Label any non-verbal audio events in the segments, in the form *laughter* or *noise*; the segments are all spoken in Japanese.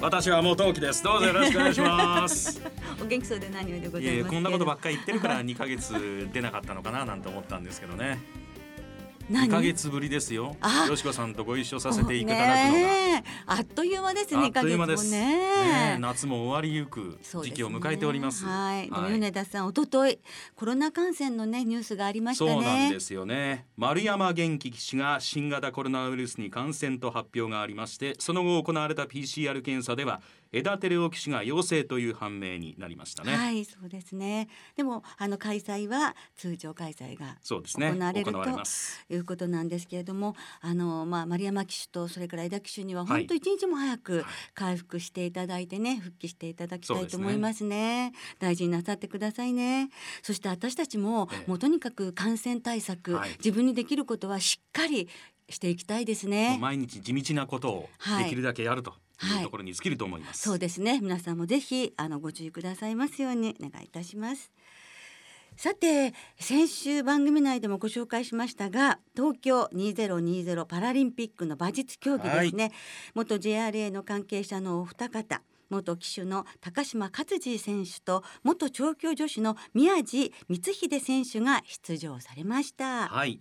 私は元沖です。どうぞよろしくお願いします。*laughs* お元気そうで何よりでございますこんなことばっかり言ってるから2ヶ月出なかったのかななんて思ったんですけどね2ヶ月ぶりですよ。よしこさんとご一緒させていただくのが、あっという間です2ヶ月もね。ね夏も終わりゆく時期を迎えております、ね、はい、はい、米田さん一昨日コロナ感染のねニュースがありましたね。そうなんですよね。丸山元気騎手が新型コロナウイルスに感染と発表がありましてその後行われた PCR 検査では枝照夫騎手が陽性という判明になりましたね。はいそうですね。でもあの開催は通常開催が行われる、ね、ということなんですけれどもあのまあ丸山騎手とそれから枝騎手には本当一日も早く回復していただいてね、復帰していただきたいと思いますね、ね、大事になさってくださいね。そして私たちも、ええ、もうとにかく感染対策、はい、自分にできることはしっかりしていきたいですね。毎日地道なことをできるだけやると、はいいうところに尽きると思います、はい、そうですね。皆さんもぜひあのご注意くださいますようにお願いいたします。さて先週番組内でもご紹介しましたが東京2020パラリンピックの馬術競技ですね、はい、元 JRA の関係者のお二方元騎手の高島勝次選手と元調教助手の宮地光秀選手が出場されました。はい。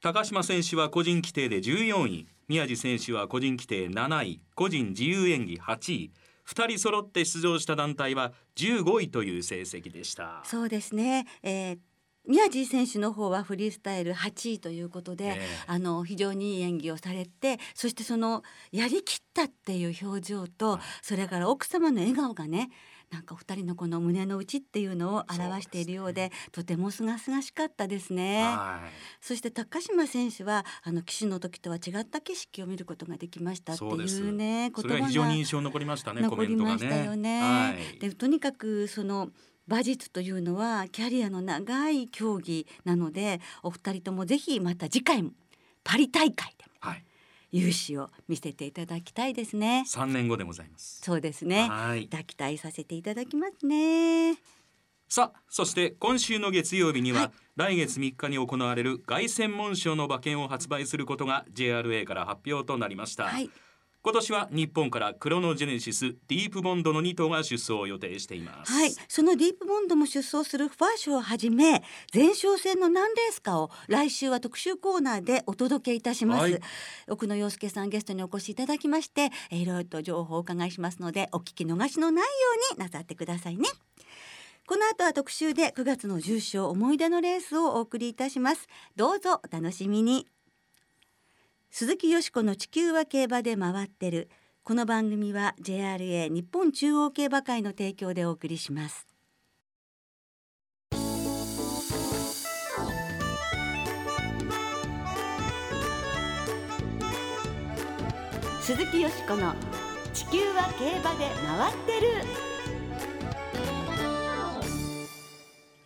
高島選手は個人規定で14位宮地選手は個人規定7位個人自由演技8位2人揃って出場した団体は15位という成績でした。そうですね、えー宮地選手の方はフリースタイル8位ということで、えー、あの非常にいい演技をされてそしてそのやりきったっていう表情と、それから奥様の笑顔がねなんかお二人のこの胸の内っていうのを表しているようで、ね、とても清々しかったですね。そして高島選手はあの騎手の時とは違った景色を見ることができましたっていうね言葉が非常に印象残りましたね。残りましたよね。はい、でとにかくその馬術というのはキャリアの長い競技なのでお二人ともぜひまた次回もパリ大会でも、はい勇姿を見せていただきたいですね。三年後でございます。そうですね。抱きたいさせていただきますね。さあそして今週の月曜日には、はい、来月3日に行われる凱旋門賞の馬券を発売することが JRA から発表となりました、はい今年は日本からクロノジェネシスディープボンドの2頭が出走を予定しています。はい。そのディープボンドも出走するファーショーをはじめ前哨戦の何レースかを来週は特集コーナーでお届けいたします、はい、奥野陽介さんゲストにお越しいただきましていろいろと情報をお伺いしますのでお聞き逃しのないようになさってくださいね。この後は特集で9月の重賞思い出のレースをお送りいたします。どうぞお楽しみに鈴木よしこの地球は競馬で回ってる。この番組は JRA 日本中央競馬会の提供でお送りします。鈴木よしこの地球は競馬で回ってる。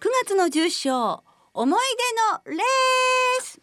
9月の重賞思い出のレース。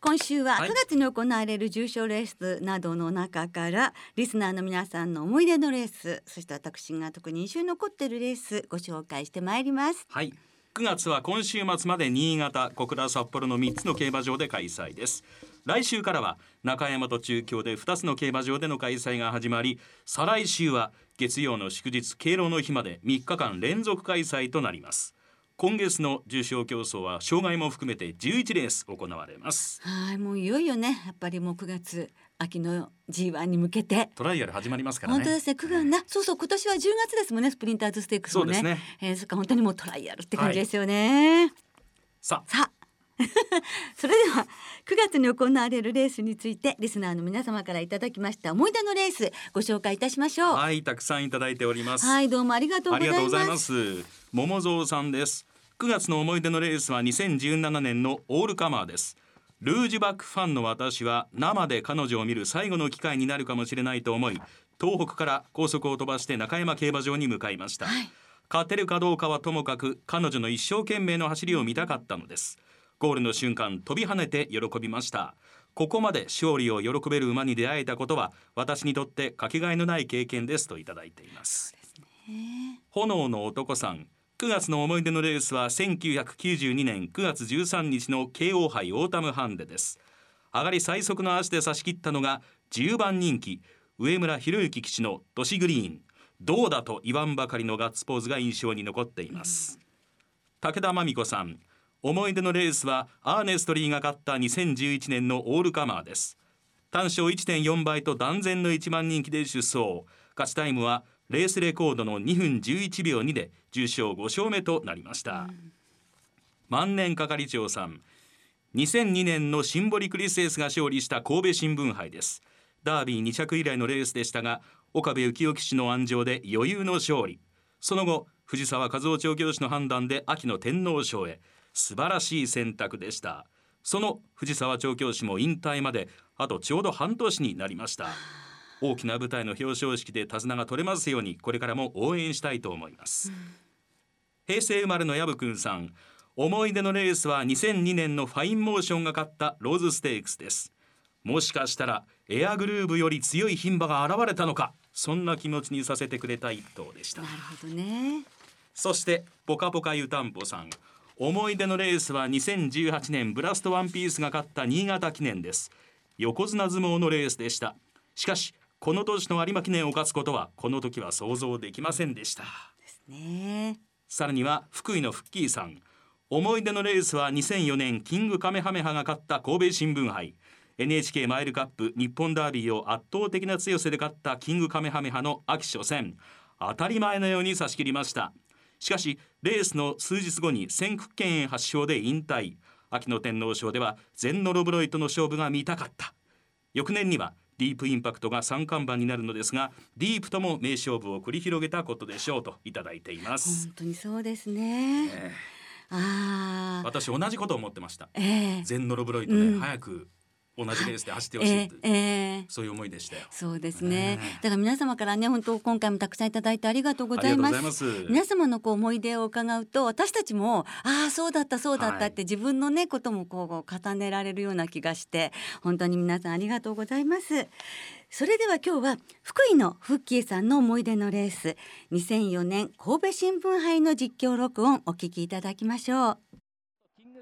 今週は9月に行われる重賞レースなどの中から、はい、リスナーの皆さんの思い出のレースそして私が特に印象に残っているレースご紹介してまいります。はい。9月は今週末まで新潟小倉札幌の3つの競馬場で開催です。来週からは中山と中京で2つの競馬場での開催が始まり再来週は月曜の祝日敬老の日まで3日間連続開催となります今月の重賞競争は障害も含めて11レース行われます。はいもういよいよねやっぱりもう9月秋の G1 に向けて。トライアル始まりますからね。本当ですね9月な、そうそう今年は10月ですもんねスプリンターズステークスもね。そうですね、えー、そっか本当にもうトライアルって感じですよね、はい、さあ。さあ。*laughs* それでは9月に行われるレースについてリスナーの皆様からいただきました思い出のレースご紹介いたしましょう。はいたくさんいただいております。はいどうもありがとうございます桃蔵さんです。9月の思い出のレースは2017年のオールカマーです。ルージュバックファンの私は生で彼女を見る最後の機会になるかもしれないと思い東北から高速を飛ばして中山競馬場に向かいました、はい。勝てるかどうかはともかく彼女の一生懸命の走りを見たかったのです。ゴールの瞬間飛び跳ねて喜びました。ここまで勝利を喜べる馬に出会えたことは私にとってかけがえのない経験ですといただいています。炎の男さん9月の思い出のレースは1992年9月13日の京王杯オータムハンデです。上がり最速の足で差し切ったのが10番人気上村博之騎手の都市グリーンどうだと言わんばかりのガッツポーズが印象に残っています、武田真美子さん思い出のレースはアーネストリーが勝った2011年のオールカマーです。単勝1.4倍と断然の1番人気で出走。勝ちタイムはレースレコードの2分11秒2で重賞5勝目となりました、万年係長さん2002年のシンボリクリスエスが勝利した神戸新聞杯です。ダービー2着以来のレースでしたが岡部幸雄騎手の鞍上で余裕の勝利。その後藤沢和雄調教師の判断で秋の天皇賞へ。素晴らしい選択でした。その藤沢調教師も引退まであとちょうど半年になりました大きな舞台の表彰式で手綱が取れますようにこれからも応援したいと思います、平成生まれの薮くんさん思い出のレースは2002年のファインモーションが勝ったローズステークスです。もしかしたらエアグルーブより強い牝馬が現れたのかそんな気持ちにさせてくれた一頭でした。なるほどね。そしてポカポカ湯たんぽさん思い出のレースは2018年ブラストワンピースが勝った新潟記念です。横綱相撲のレースでした。しかしこの年の有馬記念を勝つことはこの時は想像できませんでした。ね。さらには福井のフッキーさん。思い出のレースは2004年キングカメハメハが勝った神戸新聞杯。NHK マイルカップ日本ダービーを圧倒的な強さで勝ったキングカメハメハの秋初戦。当たり前のように差し切りました。しかしレースの数日後に先駆権炎発症で引退。秋の天皇賞ではゼンノロブロイとの勝負が見たかった。翌年にはディープインパクトが三冠馬になるのですがディープとも名勝負を繰り広げたことでしょうといただいています。本当にそうですね、えああ私同じことを思ってました。ええ。ゼンノロブロイトでうん。早く同じレースで走ってほしいって、ええええそういう思いでしたよ。そうですね。ねえ。だから皆様からね本当今回もたくさんいただいてありがとうございます。ます。皆様のこう思い出を伺うと私たちもああそうだったそうだったって自分のねこともこう重ねられるような気がして本当に皆さんありがとうございます。それでは今日は福井のフッキーさんの思い出のレース2004年神戸新聞杯の実況録音お聞きいただきましょう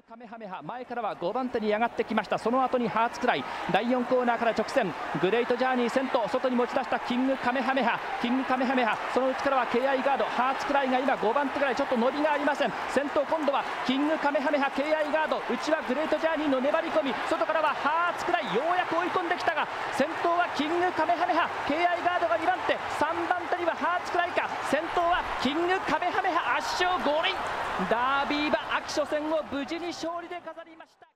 カメハメハ。前からは5番手に上がってきました。その後にハーツクライ第4コーナーから直線。グレートジャーニー先頭。外に持ち出した。キングカメハメハ。キングカメハメハ。その内からは KI ガード。ハーツクライが今5番手ぐらいちょっと伸びがありません。先頭今度はキングカメハメハ。KI ガード。内はグレートジャーニーの粘り込み。外からはハーツクライようやく追い込んできたが先頭はキングカメハメハ。KI ガードが2番手。3番手はハーツクライか先頭はキングカメハメハ圧勝五輪。ダービー馬秋初戦を無事に勝利で飾りました。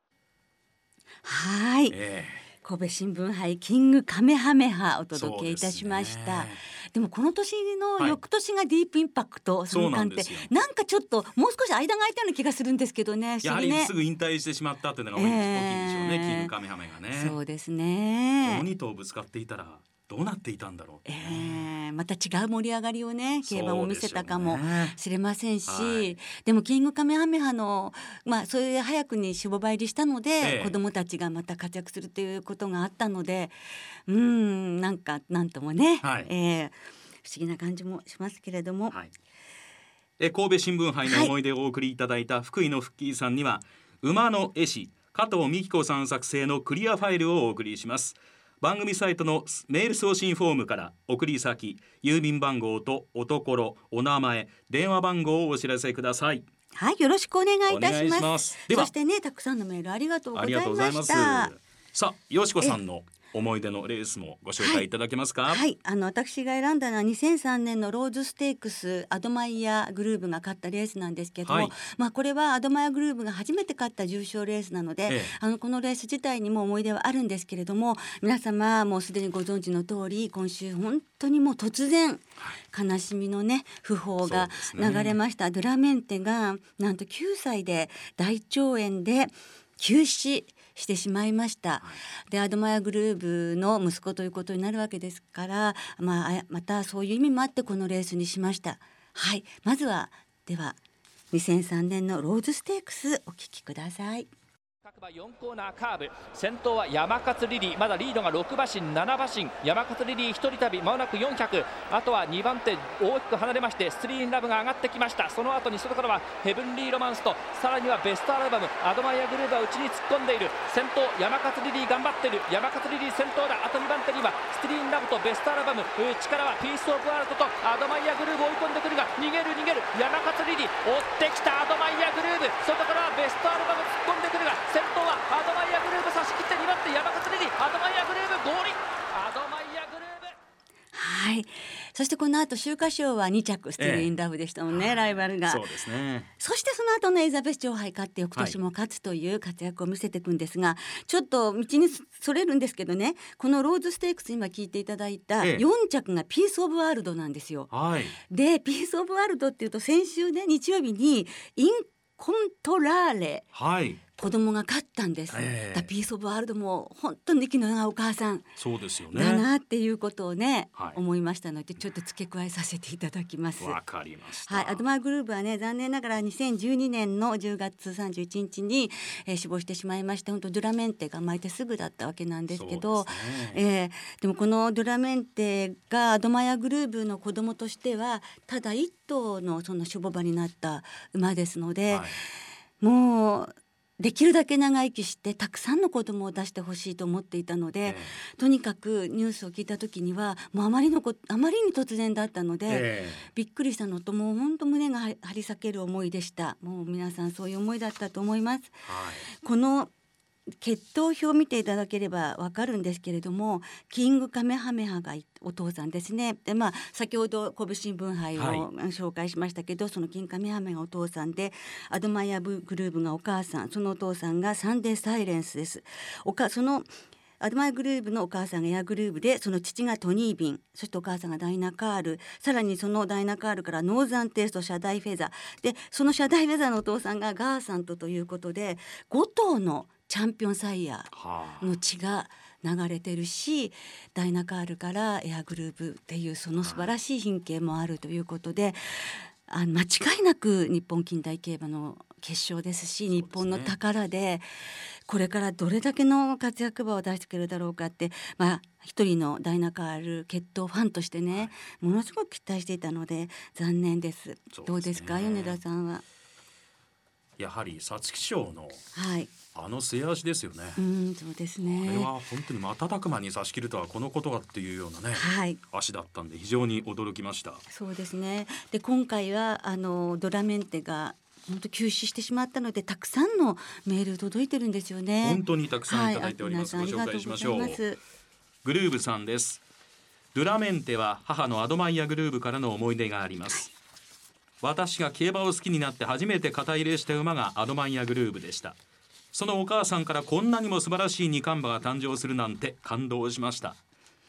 はい。え神戸新聞杯キングカメハメハお届けいたしました。ですね。でもこの年のはい。翌年がディープインパクトそう三冠ってなんですよ。なんかちょっともう少し間が空いたような気がするんですけどね不えやはりすぐ引退してしまったっていうのが大きい,、んでしょうねええ。キングカメハメがね。そうですね。2頭ぶつかっていたらどうなっていたんだろうね、えまた違う盛り上がりをね競馬も見せたかもしれませんし、はい。でもキングカメハメハのまあそれで早くにしぼば入りしたので、ええ。子供たちがまた活躍するということがあったのでうんなんかなんともね、はい。ええ不思議な感じもしますけれども、はい、え神戸新聞杯の思い出をお送りいただいた福井のフッキーさんには、馬の絵師加藤美希子さん作成のクリアファイルをお送りします番組サイトのメール送信フォームから送り先郵便番号とおところお名前電話番号をお知らせくださいはい、よろしくお願いいたします。そしてね、たくさんのメールありがとうございました。さあよしこさんの思い出のレースもご紹介いただけますか、はい、あの私が選んだのは2003年のローズステークスアドマイヤグルーヴが勝ったレースなんですけども、はい。まあこれはアドマイヤグルーヴが初めて勝った重賞レースなので、ええ。あのこのレース自体にも思い出はあるんですけれども皆様もうすでにご存知の通り今週本当にもう突然悲しみのね訃報が流れました、ドゥラメンテがなんと9歳で大腸炎で急死してしまいました。でアドマヤグルーブの息子ということになるわけですから、まあ、またそういう意味もあってこのレースにしました。はいまずはでは2003年のローズステークスお聞きください。各馬4コーナーカーブ。先頭はヤマカツリリー。まだリードが6馬身7馬身。ヤマカツリリー1人旅。まもなく400あとは2番手大きく離れましてスティルインラブが上がってきました。その後に外からはヘブンリーロマンスとさらにはベストアルバムアドマイヤグループは内に突っ込んでいる。先頭ヤマカツリリー頑張ってる。ヤマカツリリー先頭だ。あと2番手にはスティルインラブとベストアルバム。力はピースオブワールドとアドマイヤグルーヴ追い込んでくるが逃げる逃げる。ヤマカツリリー追ってきた。アドマイヤグループ外からはベストアルバム突っ込んでくるが先頭はアドマイヤグルーヴ差し切って2番手ヤマカツリリーアドマイヤグルーヴゴールインアドマイヤグルーヴはいそしてこの後秋華賞は2着スティルインラブでしたもんね、ええ、ライバルが。そうですねそしてその後のエリザベス女王杯勝って翌年も勝つという活躍を見せていくんですが、はい、ちょっと道にそれるんですけどね。このローズステークス今聞いていただいた4着がピースオブワールドなんですよ、はい、でピースオブワールドっていうと先週ね日曜日にインコントラーレ、はい、子供が勝ったんです、えー、ダピースオブワールドも本当に息の長いお母さんそうですよね。だなっていうことをね、はい、思いましたのでちょっと付け加えさせていただきます。わかりました。はい。アドマイヤグルーヴはね残念ながら2012年の10月31日に、えー、死亡してしまいまして本当ドゥラメンテが生まれてすぐだったわけなんですけどで、ね、えー、でもこのドゥラメンテがアドマヤグループの子供としてはただ一頭のその守護馬になった馬ですので、はい。もうできるだけ長生きしてたくさんの子供を出してほしいと思っていたので、えー、とにかくニュースを聞いた時にはもうあまりのこあまりに突然だったので、えー、びっくりしたのともう本当胸が張り裂ける思いでした。もう皆さんそういう思いだったと思います。はい、この血統表を見ていただければわかるんですけれどもキングカメハメハがお父さんですね。でまあ先ほど神戸新聞杯を紹介しましたけど、はい、そのキングカメハメハがお父さんでアドマイヤグルーヴがお母さんそのお父さんがサンデーサイレンスです。おかそのアドマイヤグルーヴのお母さんがエアグルーヴでその父がトニービンそしてお母さんがダイナカールさらにそのダイナカールからノーザンテイストシャダイフェザー。でそのシャダイフェザーのお父さんがガーサントということで5頭のチャンピオンサイヤの血が流れてるし、ダイナカールからエアグループっていうその素晴らしい品形もあるということで、あ間違いなく日本近代競馬の決勝ですし日本の宝でこれからどれだけの活躍馬を出してくれるだろうかってまあ一人のダイナカール決闘ファンとしてね、はい、ものすごく期待していたので残念です。ですね、どうですか米田さんは？やはり皐月賞の、はい、あの末足ですよね。うん、そうですね。あれは本当に瞬く間に差し切るとはこのことがっていうようなね、はい、足だったんで非常に驚きました。そうですね。で今回はあのドラメンテが本当休止してしまったのでたくさんのメール届いてるんですよね。本当にたくさんいただいております。はい、ご紹介しましょう。グルーブさんです。ドラメンテは母のアドマイヤグルーブからの思い出があります。はい私が競馬を好きになって初めて肩入れした馬がアドマイヤグルーブでしたそのお母さんからこんなにも素晴らしい二冠馬が誕生するなんて感動しました。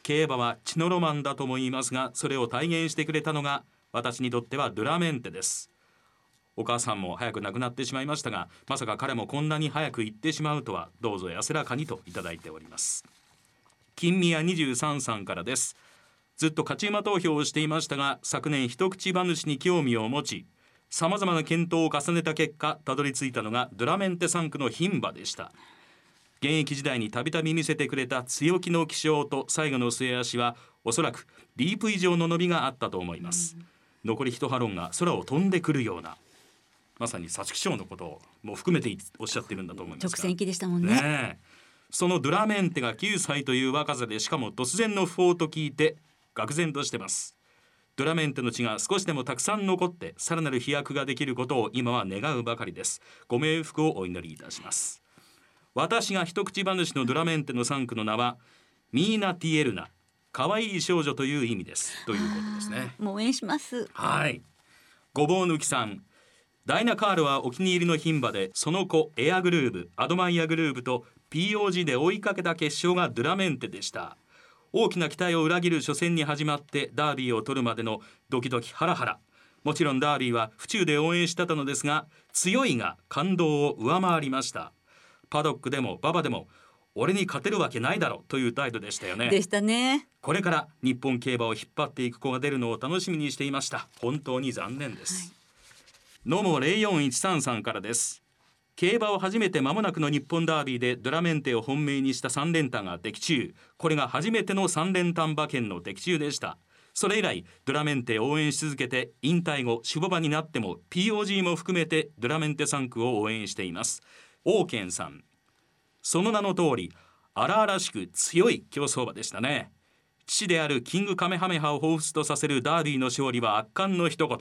競馬は血のロマンだとも言いますがそれを体現してくれたのが私にとってはドゥラメンテです。お母さんも早く亡くなってしまいましたがまさか彼もこんなに早く行ってしまうとはどうぞ安らかにといただいております。金宮23さんからです。ずっと勝ち馬投票をしていましたが昨年一口馬主に興味を持ちさまざまな検討を重ねた結果たどり着いたのがドラメンテ3区の牝馬でした。現役時代にたびたび見せてくれた強気の気象と最後の末足はおそらくディープ以上の伸びがあったと思います、残り一ハロンが空を飛んでくるようなまさに皐月賞のことをも含めておっしゃってるんだと思います直線行きでしたもんね。ねそのドラメンテが9歳という若さでしかも突然の訃報と聞いて愕然としてますドラメンテの血が少しでもたくさん残ってさらなる飛躍ができることを今は願うばかりです。ご冥福をお祈りいたします。私が一口話のドラメンテの3区の名はミーナ・ティエルナ可愛い少女という意味です。ということですね。もう応援します。はい。ごぼう抜きさん。ダイナカールはお気に入りの牝馬でその子エアグルーブアドマイアグルーブと POG で追いかけた決勝がドラメンテでした大きな期待を裏切る初戦に始まってダービーを取るまでのドキドキハラハラ。もちろんダービーは府中で応援してたのですが強いが感動を上回りました。パドックでも馬場でも俺に勝てるわけないだろうという態度でしたよね。でしたね。これから日本競馬を引っ張っていく子が出るのを楽しみにしていました。本当に残念です、野茂04133からです競馬を初めて間もなくの日本ダービーでドラメンテを本命にした3連単が的中。これが初めての3連単馬券の的中でした。それ以来ドラメンテを応援し続けて引退後守護馬になっても POG も含めてドラメンテ3区を応援しています。王健さん。その名の通り荒々しく強い競走馬でしたね。父であるキングカメハメハを彷彿とさせるダービーの勝利は圧巻の一言。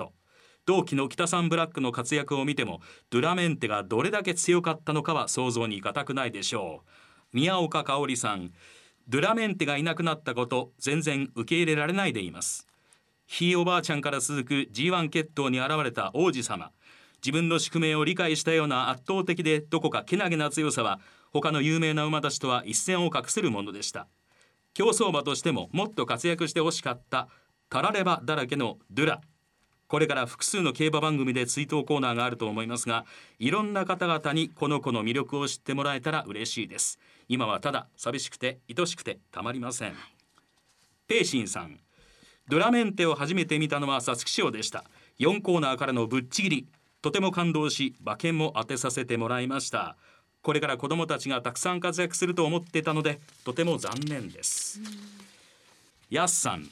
同期の北さんブラックの活躍を見てもドゥラメンテがどれだけ強かったのかは想像に難くないでしょう。宮岡香織さんドゥラメンテがいなくなったこと全然受け入れられないでいます。ひいおばあちゃんから続く G1 決闘に現れた王子様。自分の宿命を理解したような圧倒的でどこかけなげな強さは他の有名な馬たちとは一線を画せるものでした。競走馬としてももっと活躍してほしかったたらればだらけのドゥラ。これから複数の競馬番組で追悼コーナーがあると思いますがいろんな方々にこの子の魅力を知ってもらえたら嬉しいです。今はただ寂しくて愛しくてたまりません。ペイシンさん。ドラメンテを初めて見たのは皐月賞でした。4コーナーからのぶっちぎり。とても感動し馬券も当てさせてもらいました。これから子供たちがたくさん活躍すると思ってたのでとても残念です。やすさん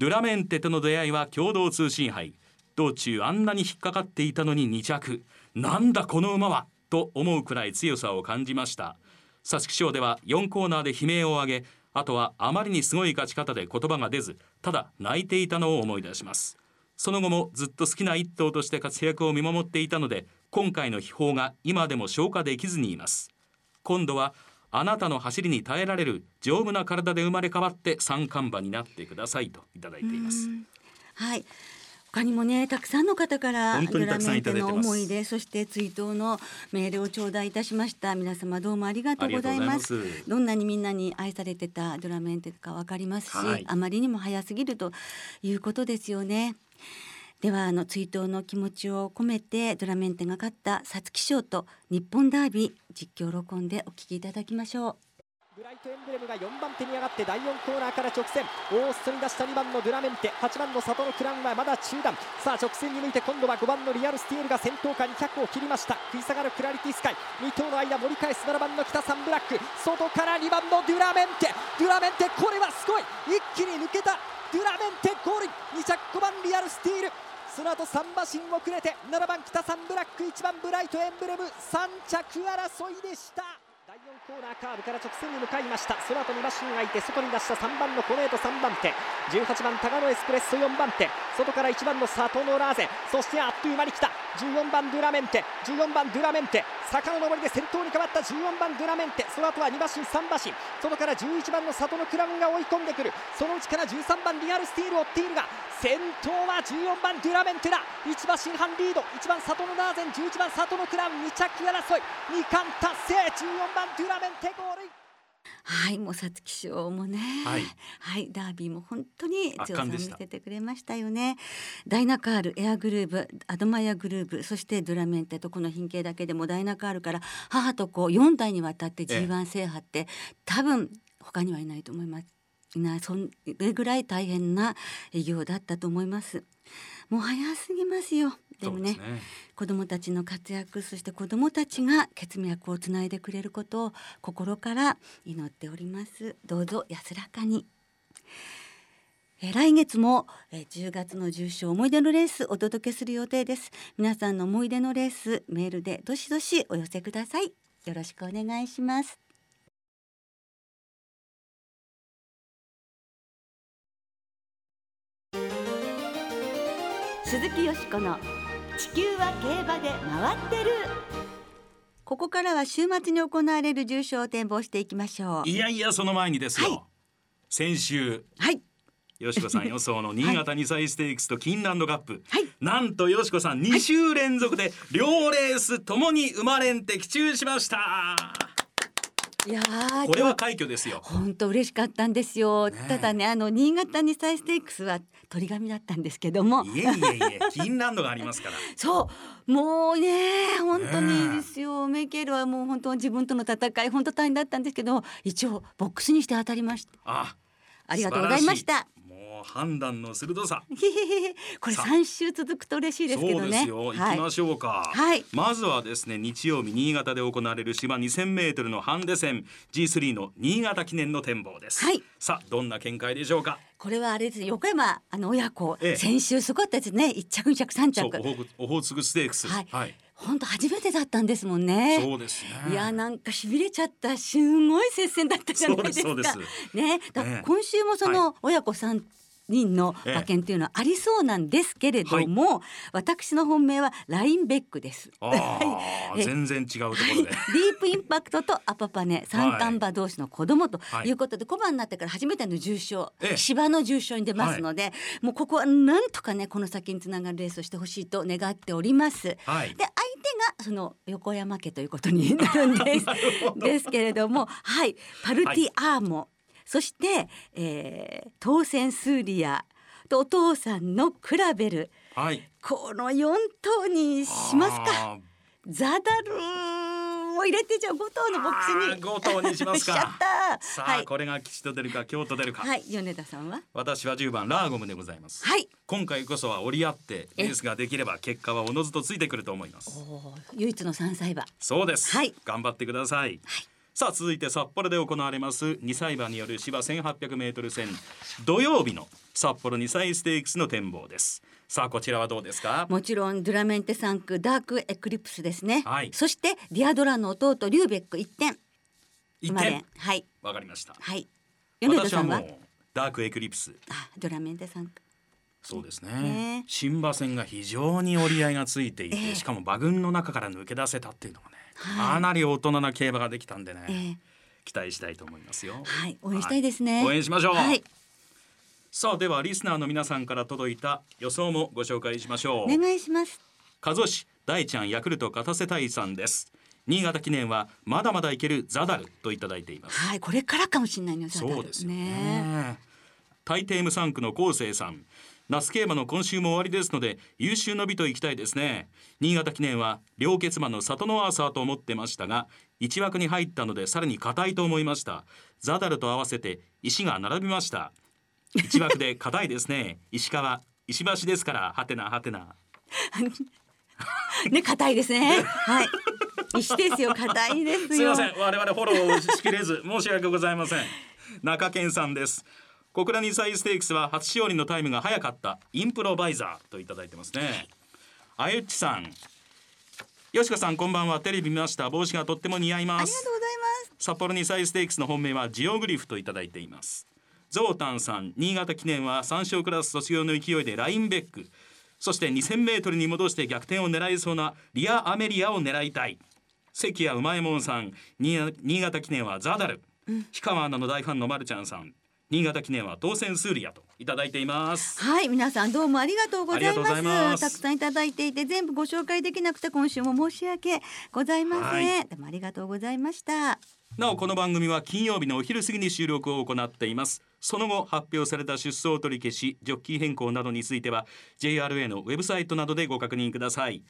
ドゥラメンテとの出会いは共同通信杯。道中あんなに引っかかっていたのに2着。なんだこの馬はと思うくらい強さを感じました。皐月賞では4コーナーで悲鳴を上げあとはあまりにすごい勝ち方で言葉が出ずただ泣いていたのを思い出します。その後もずっと好きな一頭として活躍を見守っていたので今回の秘宝が今でも消化できずにいます。今度はあなたの走りに耐えられる丈夫な体で生まれ変わって三冠馬になってくださいといただいています。はい。他にもねたくさんの方から本当にたくさんいただいてます。ドラメンテの思い出そして追悼のメールを頂戴いたしました。皆様どうもありがとうございます。どんなにみんなに愛されてたドラメンテかわかりますし、はい。あまりにも早すぎるということですよねではあの追悼の気持ちを込めてドラメンテが勝った皐月賞と日本ダービー実況録音でお聞きいただきましょう。ブライトエンブレムが4番手に上がって第4コーナーから直線大外に出した2番のドゥラメンテ8番のサトノクラウンはまだ中段。さあ直線に向いて今度は5番のリアルスティールが先頭か200を切りました。食い下がるクラリティスカイ。2頭の間盛り返す7番のキタサンブラック。外から2番のドゥラメンテ。ドゥラメンテこれはすごい。一気に抜けたドゥラメンテゴールイン2着5番リアルスティールその後3馬身遅れて7番キタサンブラック1番ブライトエンブレム3着争いでした。第4コーナーカーブから直線に向かいました。その後2馬身がいて外に出した3番のコネート3番手。18番タガノエスプレッソ4番手。外から1番のサトノラーゼ。そしてあっという間に来た。14番ドゥラメンテ。14番ドゥラメンテ。坂の上りで先頭に変わった14番ドゥラメンテ。その後は2馬身3馬身。外から11番の里のクラウンが追い込んでくる。そのうちから13番リアルスティールを追っているが。先頭は14番ドゥラメンテだ。1馬身半リード。1番里のナーゼン11番里のクラウン2着争い。2冠達成。14番ドゥラメンテゴールイン。はい、もう皐月賞もね、はいはい、ダービーも本当に強さを見せてくれましたよね。ダイナカール、エアグルーブ、アドマイアグルーブ、そしてドラメンテとこの品系だけでもダイナカールから母と子4代にわたってええ G1 制覇って、多分他にはいないと思います。いないそれぐらい大変な偉業だったと思います。もう早すぎますよ。でもねそうですね。子どもたちの活躍そして子どもたちが血脈をつないでくれることを心から祈っております。どうぞ安らかに。えー来月も、えー10月の重賞思い出のレースお届けする予定です。皆さんの思い出のレースメールでどしどしお寄せください。よろしくお願いします。鈴木よしこの地球は競馬で回ってる。ここからは週末に行われる重賞を展望していきましょう。いやいやその前にですよ、はい。先週はい。よしこさん *laughs* 予想の新潟2歳ステークスとキンランドカップ、はい。なんとよしこさん2週連続で両レースともに生まれん的中しました。いやーこれは快挙ですよ。本当嬉しかったんですよ、ねえ。ただねあの新潟にサイステークスは鳥紙だったんですけども。いえいえいえキンランドがありますから。*laughs* そうもうね本当にいいですよ、めっ経路はもう本当自分との戦い本当大変だったんですけど一応ボックスにして当たりました。あありがとうございました判断の鋭さ。*laughs* これ三週続くと嬉しいですけどね。そうですよ、はい。行きましょうか、はい。まずはですね日曜日新潟で行われる芝 2000m のハンデ戦 G3 の新潟記念の展望です、はい。さあどんな見解でしょうか？これはあれです横山あの親子、ええ。先週すごかったですね。一着二着三着。オホーツクステークス。はい。はい、本当初めてだったんですもんね。そうですね。いやなんかしびれちゃった。すごい接戦だったじゃないですか。そうですそうです。ね。だね今週もその親子さん人の馬券っていうのはありそうなんですけれども、私の本命はラインベックです。*laughs* 全然違うところで、*laughs* ディープインパクトとアパパネ三冠馬同士の子供とはい。いうことで、小馬になってから初めての重賞、ええ。芝の重賞に出ますので、もうここはなんとかねこの先につながるレースをしてほしいと願っております。はい。で相手がその横山家ということになるんです。*laughs* ですけれどもはい。パルティアーモ、そして、えー、当選スーリアとお父さんのクラベルはい。この4頭にしますか。ザダルを入れてじゃあ5頭のボックスに五頭にしますか。さあ、はい。これが吉と出るか京と出るか、はい米田さんは？私は10番ラーゴムでございます、はい。今回こそは折り合ってレースができれば結果はおのずとついてくると思います。唯一の3歳馬。そうです、はい。頑張ってください、さあ続いて札幌で行われます2歳馬による芝 1800m 戦。土曜日の札幌2歳ステークスの展望です。さあこちらはどうですか？もちろんドゥラメンテ3区ダークエクリプスですね、はい。そしてディアドラの弟リューベック1点。一馬連点はい。わかりました。はい。米田私はもうさんはダークエクリプス。あドゥラメンテ3区。そうですね。ね。新馬戦が非常に折り合いがついていて、ええ。しかも馬群の中から抜け出せたっていうのがね、はい。かなり大人な競馬ができたんでね、えー期待したいと思いますよ。はい応援したいですね、はい応援しましょう。はい。さあではリスナーの皆さんから届いた予想もご紹介しましょう。お願いします。加須市大ちゃんヤクルト勝たせたいさんです。新潟記念はまだまだいけるザダルといただいています。はいこれからかもしれないそうですよね。ね大抵無産区の高生さん那須競馬の今週も終わりですので優秀の美と行きたいですね。新潟記念は両決馬の里のアーサーと思ってましたが一枠に入ったのでさらに硬いと思いました。ザダルと合わせて石が並びました。一枠で硬いですね。石川石橋ですからはてなはてな。*laughs* ね硬いですね。はい。石ですよ硬いですよ。すいません。我々フォローをしきれず申し訳ございません。中堅さんです小倉2歳ステークスは初勝利のタイムが早かった。インプロバイザーといただいてますね。あゆっちさん。よしこさんこんばんは。テレビ見ました。帽子がとっても似合いあます。りがとうございます。札幌2歳ステークスの本命はジオグリフといただいています。ゾウタンさん新潟記念は3勝クラス卒業の勢いでラインベック。そして2000メートルに戻して逆転を狙いそうなリアアメリアを狙いたい。関谷うまいもんさん。新新潟記念はザダル、氷川アナの大ファンのまるちゃんさん新潟記念は当選スーリアといただいています。はい皆さんどうもありがとうございます。たくさんいただいていて全部ご紹介できなくて今週も申し訳ございません、はでもありがとうございました。なおこの番組は金曜日のお昼過ぎに収録を行っています。その後発表された出走取り消しジョッキー変更などについては JRA のウェブサイトなどでご確認ください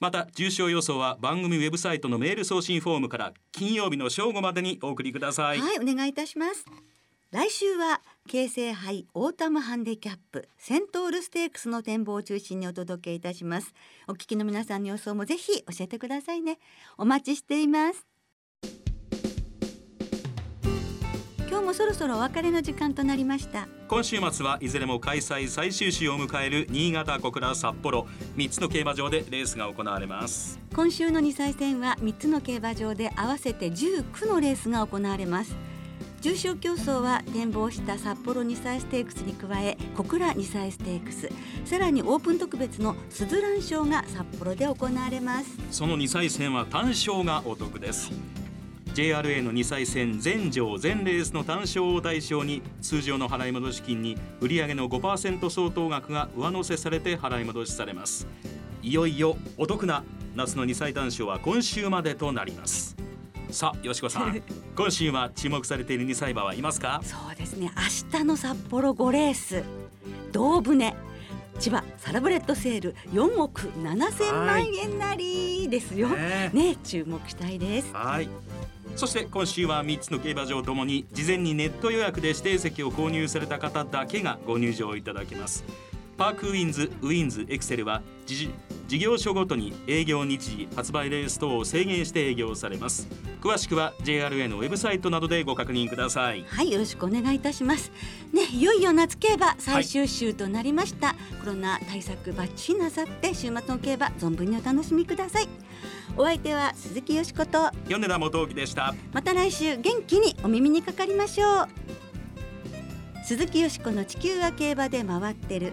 また重賞予想は番組ウェブサイトのメール送信フォームから金曜日の正午までにお送りください、はい、お願いいたします来週は京成杯オータムハンデキャップセントウルステークスの展望を中心にお届けいたします。お聞きの皆さんの予想もぜひ教えてくださいね。お待ちしています。今日もそろそろお別れの時間となりました。今週末はいずれも開催最終週を迎える新潟小倉札幌3つの競馬場でレースが行われます。今週の2歳戦は3つの競馬場で合わせて19のレースが行われます重賞競争は展望した札幌2歳ステークスに加え小倉2歳ステークスさらにオープン特別のスズラン賞が札幌で行われます。その2歳戦は単勝がお得です。JRA の2歳戦全場全レースの単勝を対象に通常の払い戻し金に売上の5%相当額が上乗せされて払い戻しされます。いよいよお得な夏の2歳単勝は今週までとなります。さあよしこさん。*laughs* 今週は注目されている2歳馬はいますか？そうですね。明日の札幌5レース胴船千葉更ラブレッドセール4億7千万円なりですよ。ねね注目したいです。はい。そして今週は3つの競馬場ともに事前にネット予約で指定席を購入された方だけがご入場いただけますパークウィンズウィンズエクセルは事事業所ごとに営業日時発売レース等を制限して営業されます詳しくは JRA のウェブサイトなどでご確認くださいはい、よろしくお願いいたします。ね、いよいよ夏競馬最終週となりました。コロナ対策バッチリなさって週末の競馬存分にお楽しみください。お相手は鈴木よしこと。米田元樹でしたまた来週元気にお耳にかかりましょう。鈴木よしこの地球は競馬で回ってる。